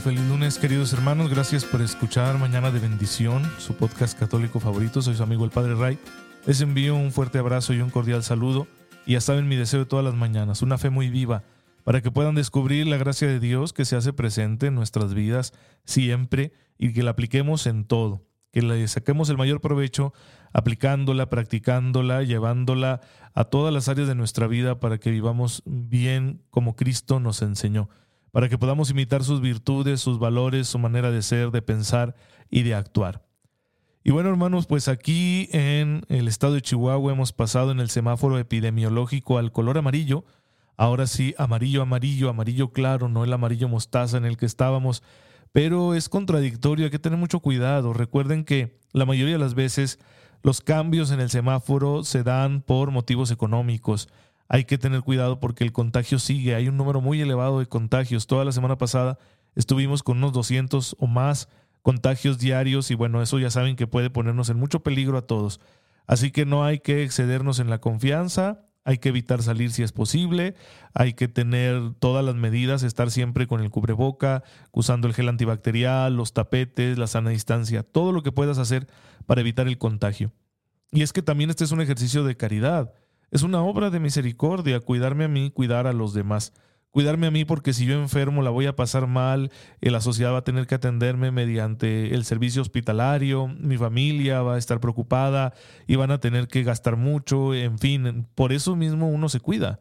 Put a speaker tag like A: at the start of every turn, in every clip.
A: Feliz lunes, queridos hermanos. Gracias por escuchar Mañana de Bendición, su podcast católico favorito. Soy su amigo el Padre Ray. Les envío un fuerte abrazo y un cordial saludo. Y ya saben mi deseo de todas las mañanas, una fe muy viva, para que puedan descubrir la gracia de Dios que se hace presente en nuestras vidas siempre y que la apliquemos en todo. Que le saquemos el mayor provecho aplicándola, practicándola, llevándola a todas las áreas de nuestra vida para que vivamos bien como Cristo nos enseñó para que podamos imitar sus virtudes, sus valores, su manera de ser, de pensar y de actuar. Y bueno, hermanos, pues aquí en el estado de Chihuahua hemos pasado en el semáforo epidemiológico al color amarillo. Ahora sí, amarillo, amarillo, amarillo claro, no el amarillo mostaza en el que estábamos. Pero es contradictorio, hay que tener mucho cuidado. Recuerden que la mayoría de las veces los cambios en el semáforo se dan por motivos económicos hay que tener cuidado porque el contagio sigue. Hay un número muy elevado de contagios. Toda la semana pasada estuvimos con unos 200 o más contagios diarios y bueno, eso ya saben que puede ponernos en mucho peligro a todos. Así que no hay que excedernos en la confianza, hay que evitar salir si es posible, hay que tener todas las medidas, estar siempre con el cubreboca, usando el gel antibacterial, los tapetes, la sana distancia, todo lo que puedas hacer para evitar el contagio. Y es que también este es un ejercicio de caridad. Es una obra de misericordia, cuidarme a mí, cuidar a los demás. Cuidarme a mí porque si yo enfermo la voy a pasar mal, la sociedad va a tener que atenderme mediante el servicio hospitalario, mi familia va a estar preocupada y van a tener que gastar mucho, en fin, por eso mismo uno se cuida.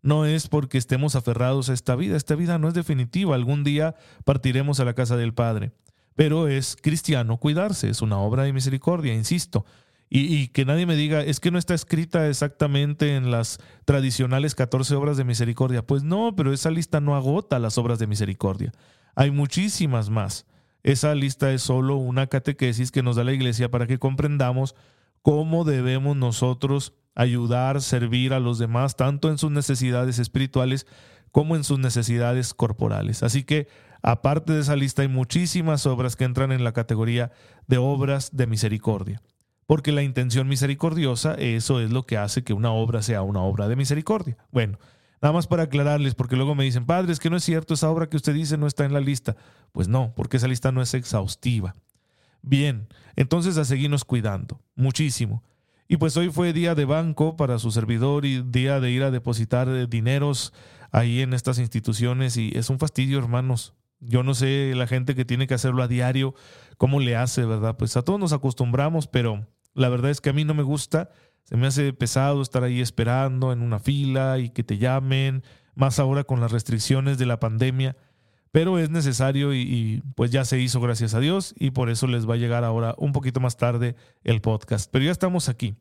A: No es porque estemos aferrados a esta vida, esta vida no es definitiva, algún día partiremos a la casa del Padre. Pero es cristiano cuidarse, es una obra de misericordia, insisto. Y, que nadie me diga, es que no está escrita exactamente en las tradicionales 14 obras de misericordia. Pues no, pero esa lista no agota las obras de misericordia. Hay muchísimas más. Esa lista es solo una catequesis que nos da la iglesia para que comprendamos cómo debemos nosotros ayudar, servir a los demás, tanto en sus necesidades espirituales como en sus necesidades corporales. Así que, aparte de esa lista, hay muchísimas obras que entran en la categoría de obras de misericordia porque la intención misericordiosa, eso es lo que hace que una obra sea una obra de misericordia. Bueno, nada más para aclararles, porque luego me dicen, padre, es que no es cierto, esa obra que usted dice no está en la lista. Pues no, porque esa lista no es exhaustiva. Bien, entonces a seguirnos cuidando, muchísimo. Y pues hoy fue día de banco para su servidor y día de ir a depositar dineros ahí en estas instituciones y es un fastidio, hermanos. Yo no sé la gente que tiene que hacerlo a diario, cómo le hace, ¿verdad? Pues a todos nos acostumbramos, pero la verdad es que a mí no me gusta, se me hace pesado estar ahí esperando en una fila y que te llamen, más ahora con las restricciones de la pandemia, pero es necesario y, pues ya se hizo gracias a Dios y por eso les va a llegar ahora un poquito más tarde el podcast, pero ya estamos aquí.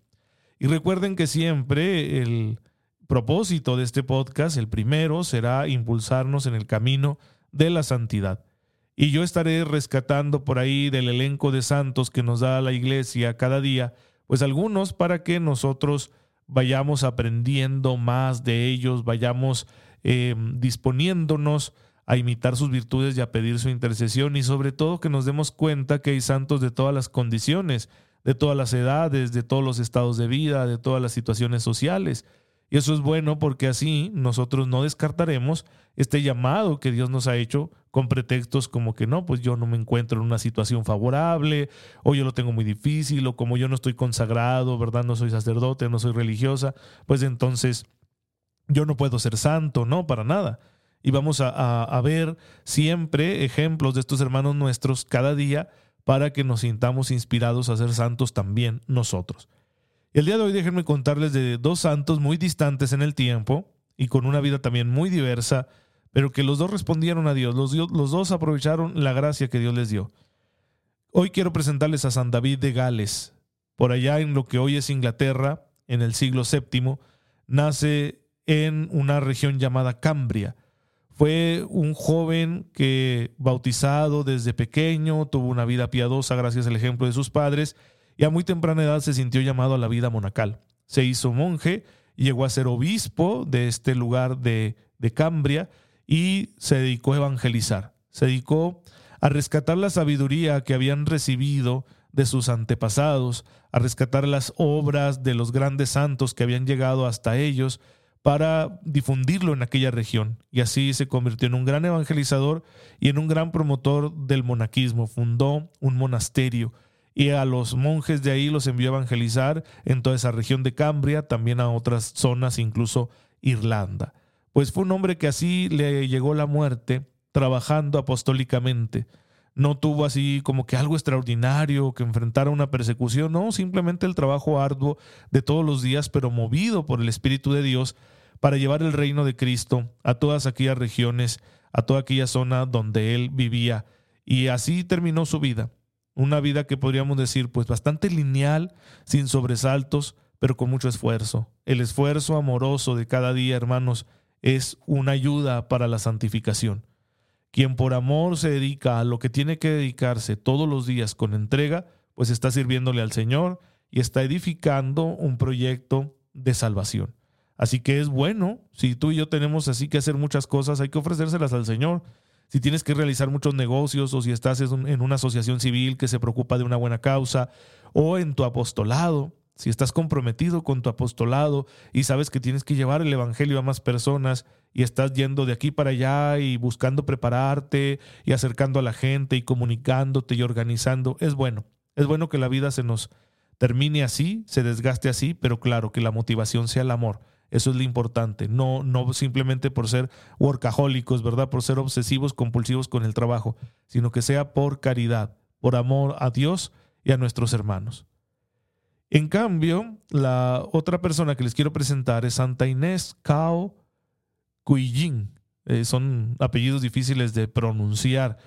A: Y recuerden que siempre el propósito de este podcast, el primero, será impulsarnos en el camino de la santidad. Y yo estaré rescatando por ahí del elenco de santos que nos da la iglesia cada día, pues algunos para que nosotros vayamos aprendiendo más de ellos, vayamos em, disponiéndonos a imitar sus virtudes y a pedir su intercesión y sobre todo que nos demos cuenta que hay santos de todas las condiciones, de todas las edades, de todos los estados de vida, de todas las situaciones sociales y eso es bueno porque así nosotros no descartaremos este llamado que Dios nos ha hecho con pretextos como que no, pues yo no me encuentro en una situación favorable, o yo lo tengo muy difícil, o como yo no estoy consagrado, ¿verdad? No soy sacerdote, no soy religiosa, pues entonces yo no puedo ser santo, no, para nada. Y vamos a, a ver siempre ejemplos de estos hermanos nuestros cada día para que nos sintamos inspirados a ser santos también nosotros. El día de hoy déjenme contarles de dos santos muy distantes en el tiempo y con una vida también muy diversa, pero que los dos respondieron a Dios, los, dos aprovecharon la gracia que Dios les dio. Hoy quiero presentarles a San David de Gales. Por allá en lo que hoy es Inglaterra, en el siglo VII, nace en una región llamada Cambria. Fue un joven que, bautizado desde pequeño, tuvo una vida piadosa gracias al ejemplo de sus padres y a muy temprana edad se sintió llamado a la vida monacal. Se hizo monje, llegó a ser obispo de este lugar de, de Cambria y se dedicó a evangelizar. Se dedicó a rescatar la sabiduría que habían recibido de sus antepasados, a rescatar las obras de los grandes santos que habían llegado hasta ellos para difundirlo en aquella región. Y así se convirtió en un gran evangelizador y en un gran promotor del monaquismo. Fundó un monasterio y a los monjes de ahí los envió a evangelizar en toda esa región de Cambria, también a otras zonas, incluso Irlanda. Pues fue un hombre que así le llegó la muerte trabajando apostólicamente. No tuvo así como que algo extraordinario, que enfrentara una persecución, no, simplemente el trabajo arduo de todos los días, pero movido por el Espíritu de Dios para llevar el reino de Cristo a todas aquellas regiones, a toda aquella zona donde él vivía. Y así terminó su vida. Una vida que podríamos decir pues bastante lineal, sin sobresaltos, pero con mucho esfuerzo. El esfuerzo amoroso de cada día, hermanos, es una ayuda para la santificación. Quien por amor se dedica a lo que tiene que dedicarse todos los días con entrega, pues está sirviéndole al Señor y está edificando un proyecto de salvación. Así que es bueno, si tú y yo tenemos así que hacer muchas cosas, hay que ofrecérselas al Señor si tienes que realizar muchos negocios o si estás en una asociación civil que se preocupa de una buena causa o en tu apostolado, si estás comprometido con tu apostolado y sabes que tienes que llevar el Evangelio a más personas y estás yendo de aquí para allá y buscando prepararte y acercando a la gente y comunicándote y organizando, es bueno. Es bueno que la vida se nos termine así, se desgaste así, pero claro, que la motivación sea el amor eso es lo importante, no, no simplemente por ser workahólicos, ¿verdad? Por ser obsesivos, compulsivos con el trabajo, sino que sea por caridad, por amor a Dios y a nuestros hermanos. En cambio, la otra persona que les quiero presentar es Santa Inés Cao Cuijin. Eh, son apellidos difíciles de pronunciar.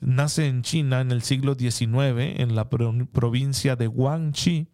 A: Nace en China en el siglo XIX, en la provincia de Guangxi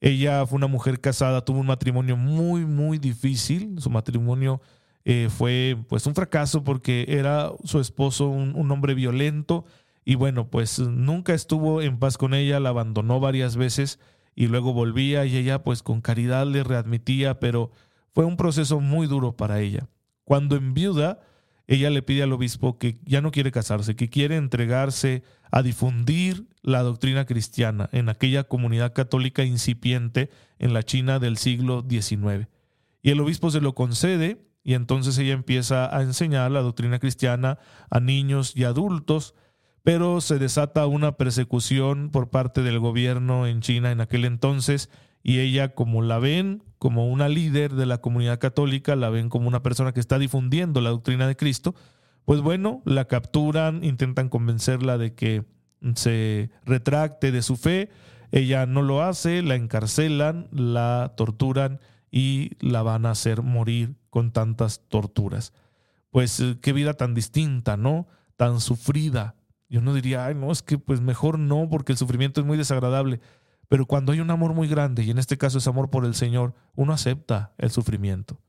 A: ella fue una mujer casada, tuvo un matrimonio muy, muy difícil. Su matrimonio eh, fue pues un fracaso porque era su esposo un, un, hombre violento y bueno, pues nunca estuvo en paz con ella, la abandonó varias veces y luego volvía y ella pues con caridad le readmitía, pero fue un proceso muy duro para ella. Cuando en viuda, ella le pide al obispo que ya no quiere casarse, que quiere entregarse a difundir la doctrina cristiana en aquella comunidad católica incipiente en la China del siglo XIX. Y el obispo se lo concede y entonces ella empieza a enseñar la doctrina cristiana a niños y adultos, pero se desata una persecución por parte del gobierno en China en aquel entonces y ella como la ven como una líder de la comunidad católica, la ven como una persona que está difundiendo la doctrina de Cristo, pues bueno, la capturan, intentan convencerla de que se retracte de su fe, ella no lo hace, la encarcelan, la torturan y la van a hacer morir con tantas torturas. Pues eh, qué vida tan distinta, ¿no? Tan sufrida. Yo no diría, ay, no, es que pues mejor no, porque el sufrimiento es muy desagradable. Pero cuando hay un amor muy grande, y en este caso es amor por el Señor, uno acepta el sufrimiento.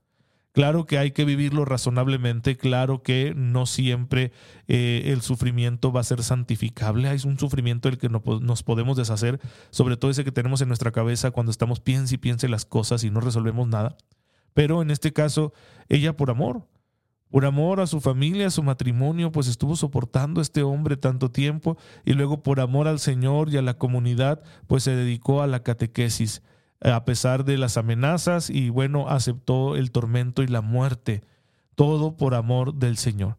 A: Claro que hay que vivirlo razonablemente, claro que no siempre eh, el sufrimiento va a ser santificable, hay un sufrimiento del que no, nos podemos deshacer, sobre todo ese que tenemos en nuestra cabeza cuando estamos piense y piense las cosas y no resolvemos nada. Pero en este caso, ella por amor, por amor a su familia, a su matrimonio, pues estuvo soportando a este hombre tanto tiempo y luego por amor al Señor y a la comunidad, pues se dedicó a la catequesis a pesar de las amenazas y bueno, aceptó el tormento y la muerte, todo por amor del Señor.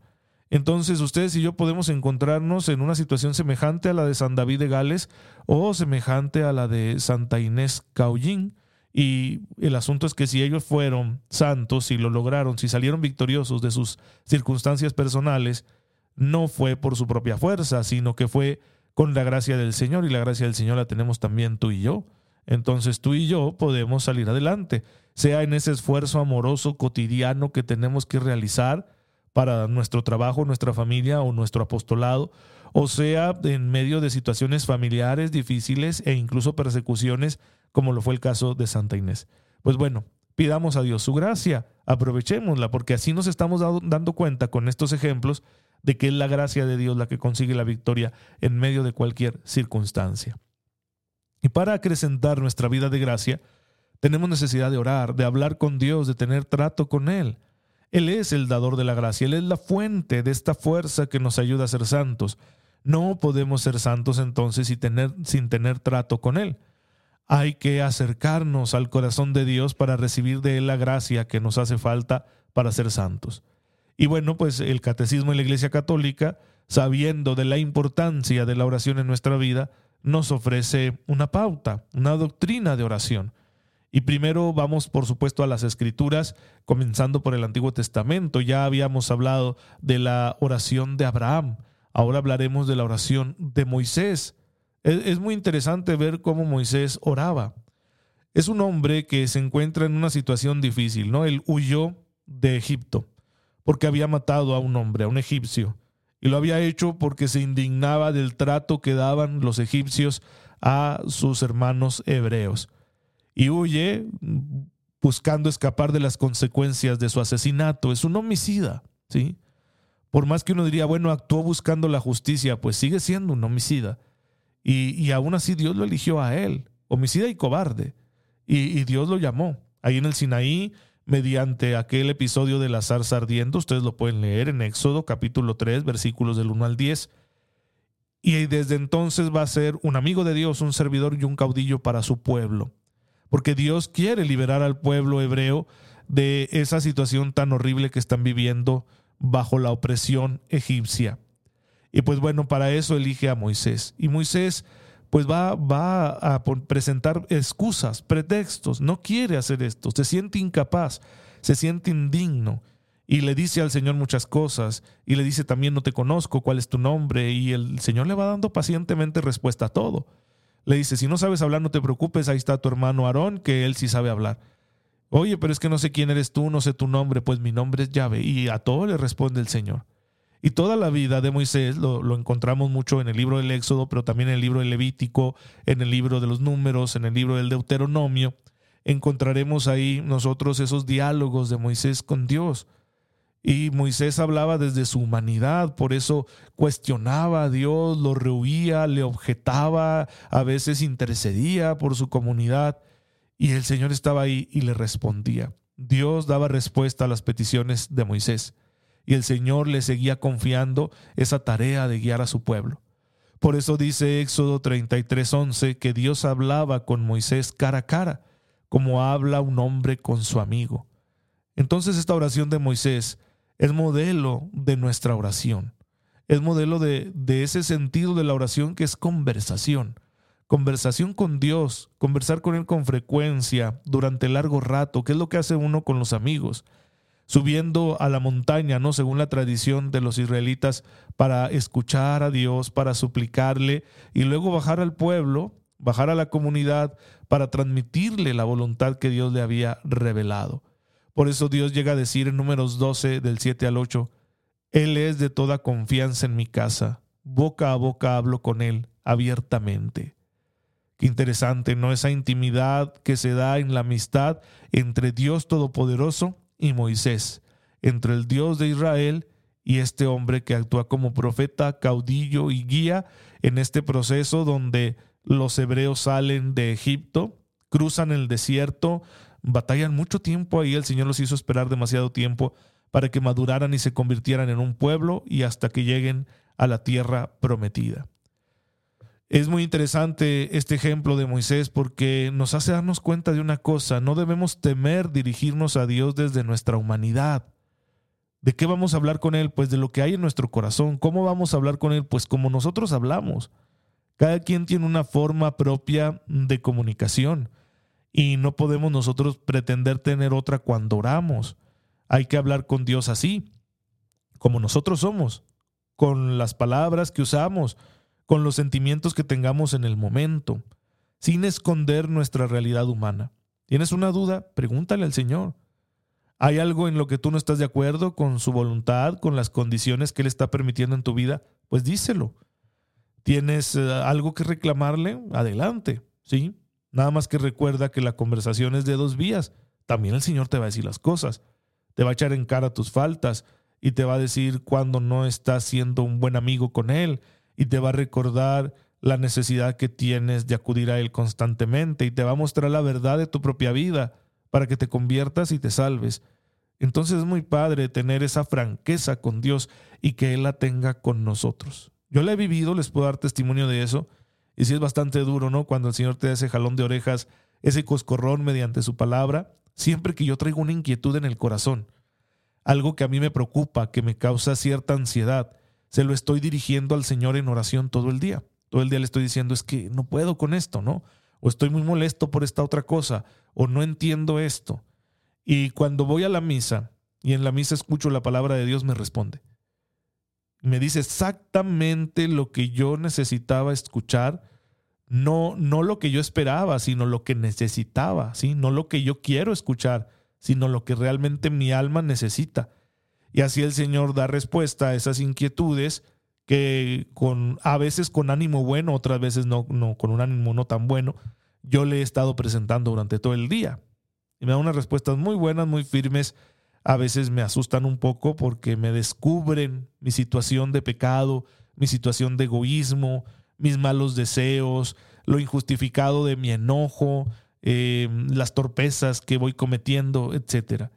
A: Entonces ustedes y yo podemos encontrarnos en una situación semejante a la de San David de Gales o semejante a la de Santa Inés Caullín. Y el asunto es que si ellos fueron santos, y lo lograron, si salieron victoriosos de sus circunstancias personales, no fue por su propia fuerza, sino que fue con la gracia del Señor y la gracia del Señor la tenemos también tú y yo. Entonces tú y yo podemos salir adelante, sea en ese esfuerzo amoroso cotidiano que tenemos que realizar para nuestro trabajo, nuestra familia o nuestro apostolado, o sea en medio de situaciones familiares difíciles e incluso persecuciones, como lo fue el caso de Santa Inés. Pues bueno, pidamos a Dios su gracia, aprovechémosla, porque así nos estamos dando cuenta con estos ejemplos de que es la gracia de Dios la que consigue la victoria en medio de cualquier circunstancia. Y para acrecentar nuestra vida de gracia, tenemos necesidad de orar, de hablar con Dios, de tener trato con Él. Él es el dador de la gracia, Él es la fuente de esta fuerza que nos ayuda a ser santos. No podemos ser santos entonces sin tener, sin tener trato con Él. Hay que acercarnos al corazón de Dios para recibir de Él la gracia que nos hace falta para ser santos. Y bueno, pues el catecismo de la Iglesia Católica, sabiendo de la importancia de la oración en nuestra vida, nos ofrece una pauta, una doctrina de oración. Y primero vamos, por supuesto, a las escrituras, comenzando por el Antiguo Testamento. Ya habíamos hablado de la oración de Abraham. Ahora hablaremos de la oración de Moisés. Es, muy interesante ver cómo Moisés oraba. Es un hombre que se encuentra en una situación difícil, ¿no? Él huyó de Egipto porque había matado a un hombre, a un egipcio. Y lo había hecho porque se indignaba del trato que daban los egipcios a sus hermanos hebreos y huye buscando escapar de las consecuencias de su asesinato. Es un homicida, ¿sí? Por más que uno diría, bueno, actuó buscando la justicia, pues sigue siendo un homicida. Y, aún así Dios lo eligió a él, homicida y cobarde. Y, Dios lo llamó. Ahí en el Sinaí, mediante aquel episodio de la zarza ustedes lo pueden leer en Éxodo capítulo 3, versículos del 1 al 10. Y desde entonces va a ser un amigo de Dios, un servidor y un caudillo para su pueblo porque Dios quiere liberar al pueblo hebreo de esa situación tan horrible que están viviendo bajo la opresión egipcia. Y pues bueno, para eso elige a Moisés. Y Moisés pues va, va a presentar excusas, pretextos, no quiere hacer esto, se siente incapaz, se siente indigno y le dice al Señor muchas cosas y le dice también no te conozco, cuál es tu nombre y el Señor le va dando pacientemente respuesta a todo. Le dice, si no sabes hablar, no te preocupes, ahí está tu hermano Aarón, que él sí sabe hablar. Oye, pero es que no sé quién eres tú, no sé tu nombre, pues mi nombre es Yahvé. Y a todo le responde el Señor. Y toda la vida de Moisés lo, encontramos mucho en el libro del Éxodo, pero también en el libro del Levítico, en el libro de los números, en el libro del Deuteronomio. Encontraremos ahí nosotros esos diálogos de Moisés con Dios. Y Moisés hablaba desde su humanidad, por eso cuestionaba a Dios, lo rehuía, le objetaba, a veces intercedía por su comunidad. Y el Señor estaba ahí y le respondía. Dios daba respuesta a las peticiones de Moisés. Y el Señor le seguía confiando esa tarea de guiar a su pueblo. Por eso dice Éxodo 33:11 que Dios hablaba con Moisés cara a cara, como habla un hombre con su amigo. Entonces esta oración de Moisés es modelo de nuestra oración. Es modelo de, de ese sentido de la oración que es conversación. Conversación con Dios, conversar con Él con frecuencia, durante largo rato, que es lo que hace uno con los amigos. Subiendo a la montaña, ¿no? Según la tradición de los israelitas, para escuchar a Dios, para suplicarle, y luego bajar al pueblo, bajar a la comunidad, para transmitirle la voluntad que Dios le había revelado. Por eso Dios llega a decir en números 12 del 7 al 8, Él es de toda confianza en mi casa, boca a boca hablo con Él abiertamente. Qué interesante, ¿no? Esa intimidad que se da en la amistad entre Dios Todopoderoso y Moisés, entre el Dios de Israel y este hombre que actúa como profeta, caudillo y guía en este proceso donde los hebreos salen de Egipto, cruzan el desierto, batallan mucho tiempo ahí, el Señor los hizo esperar demasiado tiempo para que maduraran y se convirtieran en un pueblo y hasta que lleguen a la tierra prometida. Es muy interesante este ejemplo de Moisés porque nos hace darnos cuenta de una cosa, no debemos temer dirigirnos a Dios desde nuestra humanidad. ¿De qué vamos a hablar con Él? Pues de lo que hay en nuestro corazón. ¿Cómo vamos a hablar con Él? Pues como nosotros hablamos. Cada quien tiene una forma propia de comunicación y no podemos nosotros pretender tener otra cuando oramos. Hay que hablar con Dios así, como nosotros somos, con las palabras que usamos, con los sentimientos que tengamos en el momento, sin esconder nuestra realidad humana. ¿Tienes una duda? Pregúntale al Señor. ¿Hay algo en lo que tú no estás de acuerdo con su voluntad, con las condiciones que Él está permitiendo en tu vida? Pues díselo. ¿Tienes eh, algo que reclamarle? Adelante, ¿sí? Nada más que recuerda que la conversación es de dos vías. También el Señor te va a decir las cosas. Te va a echar en cara tus faltas y te va a decir cuando no estás siendo un buen amigo con Él y te va a recordar la necesidad que tienes de acudir a Él constantemente y te va a mostrar la verdad de tu propia vida para que te conviertas y te salves. Entonces es muy padre tener esa franqueza con Dios y que Él la tenga con nosotros. Yo la he vivido, les puedo dar testimonio de eso, y sí es bastante duro, ¿no? Cuando el Señor te da ese jalón de orejas, ese coscorrón mediante su palabra, siempre que yo traigo una inquietud en el corazón, algo que a mí me preocupa, que me causa cierta ansiedad, se lo estoy dirigiendo al Señor en oración todo el día. Todo el día le estoy diciendo, es que no puedo con esto, ¿no? O estoy muy molesto por esta otra cosa, o no entiendo esto. Y cuando voy a la misa y en la misa escucho la palabra de Dios, me responde. Me dice exactamente lo que yo necesitaba escuchar, no, no lo que yo esperaba, sino lo que necesitaba, ¿sí? No lo que yo quiero escuchar, sino lo que realmente mi alma necesita. Y así el Señor da respuesta a esas inquietudes que con, a veces con ánimo bueno, otras veces no, no, con un ánimo no tan bueno, yo le he estado presentando durante todo el día. Y me da unas respuestas muy buenas, muy firmes. A veces me asustan un poco porque me descubren mi situación de pecado, mi situación de egoísmo, mis malos deseos, lo injustificado de mi enojo, eh, las torpezas que voy cometiendo, etcétera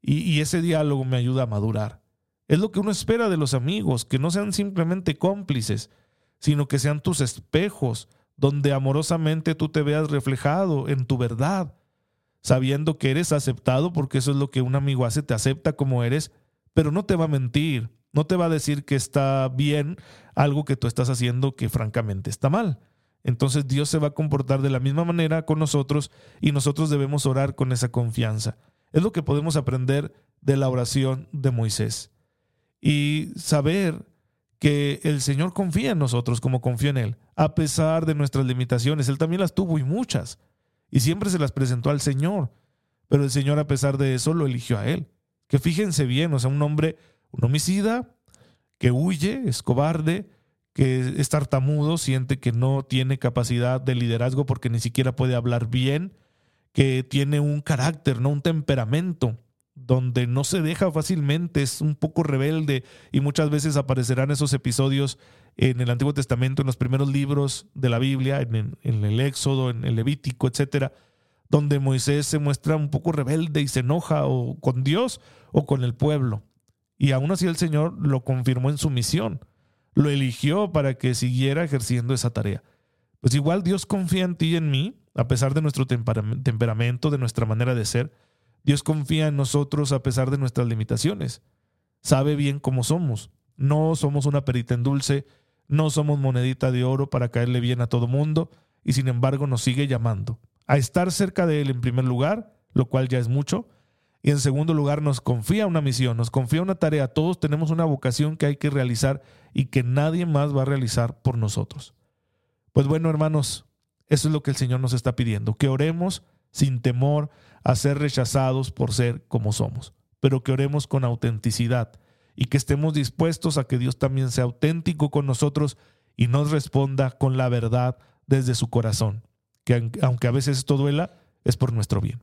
A: y, ese diálogo me ayuda a madurar. Es lo que uno espera de los amigos, que no sean simplemente cómplices, sino que sean tus espejos, donde amorosamente tú te veas reflejado en tu verdad, sabiendo que eres aceptado, porque eso es lo que un amigo hace, te acepta como eres, pero no te va a mentir, no te va a decir que está bien algo que tú estás haciendo que francamente está mal. Entonces Dios se va a comportar de la misma manera con nosotros y nosotros debemos orar con esa confianza. Es lo que podemos aprender de la oración de Moisés. Y saber que el Señor confía en nosotros como confía en Él, a pesar de nuestras limitaciones. Él también las tuvo y muchas. Y siempre se las presentó al Señor. Pero el Señor, a pesar de eso, lo eligió a Él. Que fíjense bien, o sea, un hombre, un homicida, que huye, es cobarde, que es tartamudo, siente que no tiene capacidad de liderazgo porque ni siquiera puede hablar bien que tiene un carácter, ¿no? un temperamento, donde no se deja fácilmente, es un poco rebelde y muchas veces aparecerán esos episodios en el Antiguo Testamento, en los primeros libros de la Biblia, en, el Éxodo, en el Levítico, etcétera, donde Moisés se muestra un poco rebelde y se enoja o con Dios o con el pueblo. Y aún así el Señor lo confirmó en su misión, lo eligió para que siguiera ejerciendo esa tarea. Pues igual Dios confía en ti y en mí a pesar de nuestro temperamento, de nuestra manera de ser. Dios confía en nosotros a pesar de nuestras limitaciones. Sabe bien cómo somos. No somos una perita en dulce, no somos monedita de oro para caerle bien a todo mundo, y sin embargo nos sigue llamando a estar cerca de Él en primer lugar, lo cual ya es mucho, y en segundo lugar nos confía una misión, nos confía una tarea. Todos tenemos una vocación que hay que realizar y que nadie más va a realizar por nosotros. Pues bueno, hermanos, eso es lo que el Señor nos está pidiendo, que oremos sin temor a ser rechazados por ser como somos, pero que oremos con autenticidad y que estemos dispuestos a que Dios también sea auténtico con nosotros y nos responda con la verdad desde su corazón, que aunque a veces esto duela, es por nuestro bien.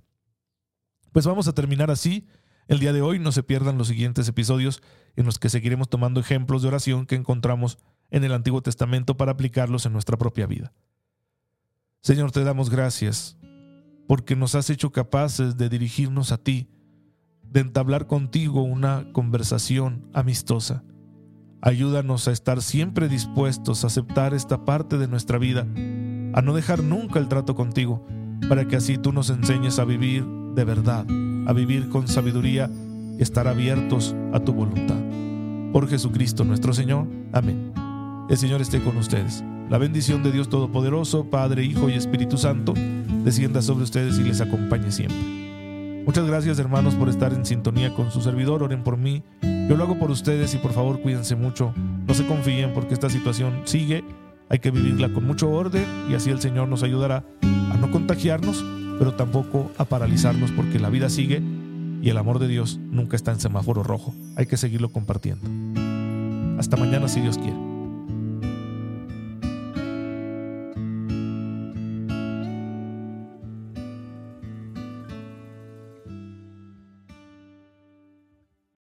A: Pues vamos a terminar así. El día de hoy no se pierdan los siguientes episodios en los que seguiremos tomando ejemplos de oración que encontramos en el Antiguo Testamento para aplicarlos en nuestra propia vida. Señor, te damos gracias porque nos has hecho capaces de dirigirnos a ti, de entablar contigo una conversación amistosa. Ayúdanos a estar siempre dispuestos a aceptar esta parte de nuestra vida, a no dejar nunca el trato contigo, para que así tú nos enseñes a vivir de verdad, a vivir con sabiduría y estar abiertos a tu voluntad. Por Jesucristo nuestro Señor. Amén. El Señor esté con ustedes. La bendición de Dios Todopoderoso, Padre, Hijo y Espíritu Santo, descienda sobre ustedes y les acompañe siempre. Muchas gracias hermanos por estar en sintonía con su servidor, oren por mí, yo lo hago por ustedes y por favor cuídense mucho, no se confíen porque esta situación sigue, hay que vivirla con mucho orden y así el Señor nos ayudará a no contagiarnos, pero tampoco a paralizarnos porque la vida sigue y el amor de Dios nunca está en semáforo rojo, hay que seguirlo compartiendo. Hasta mañana si Dios quiere.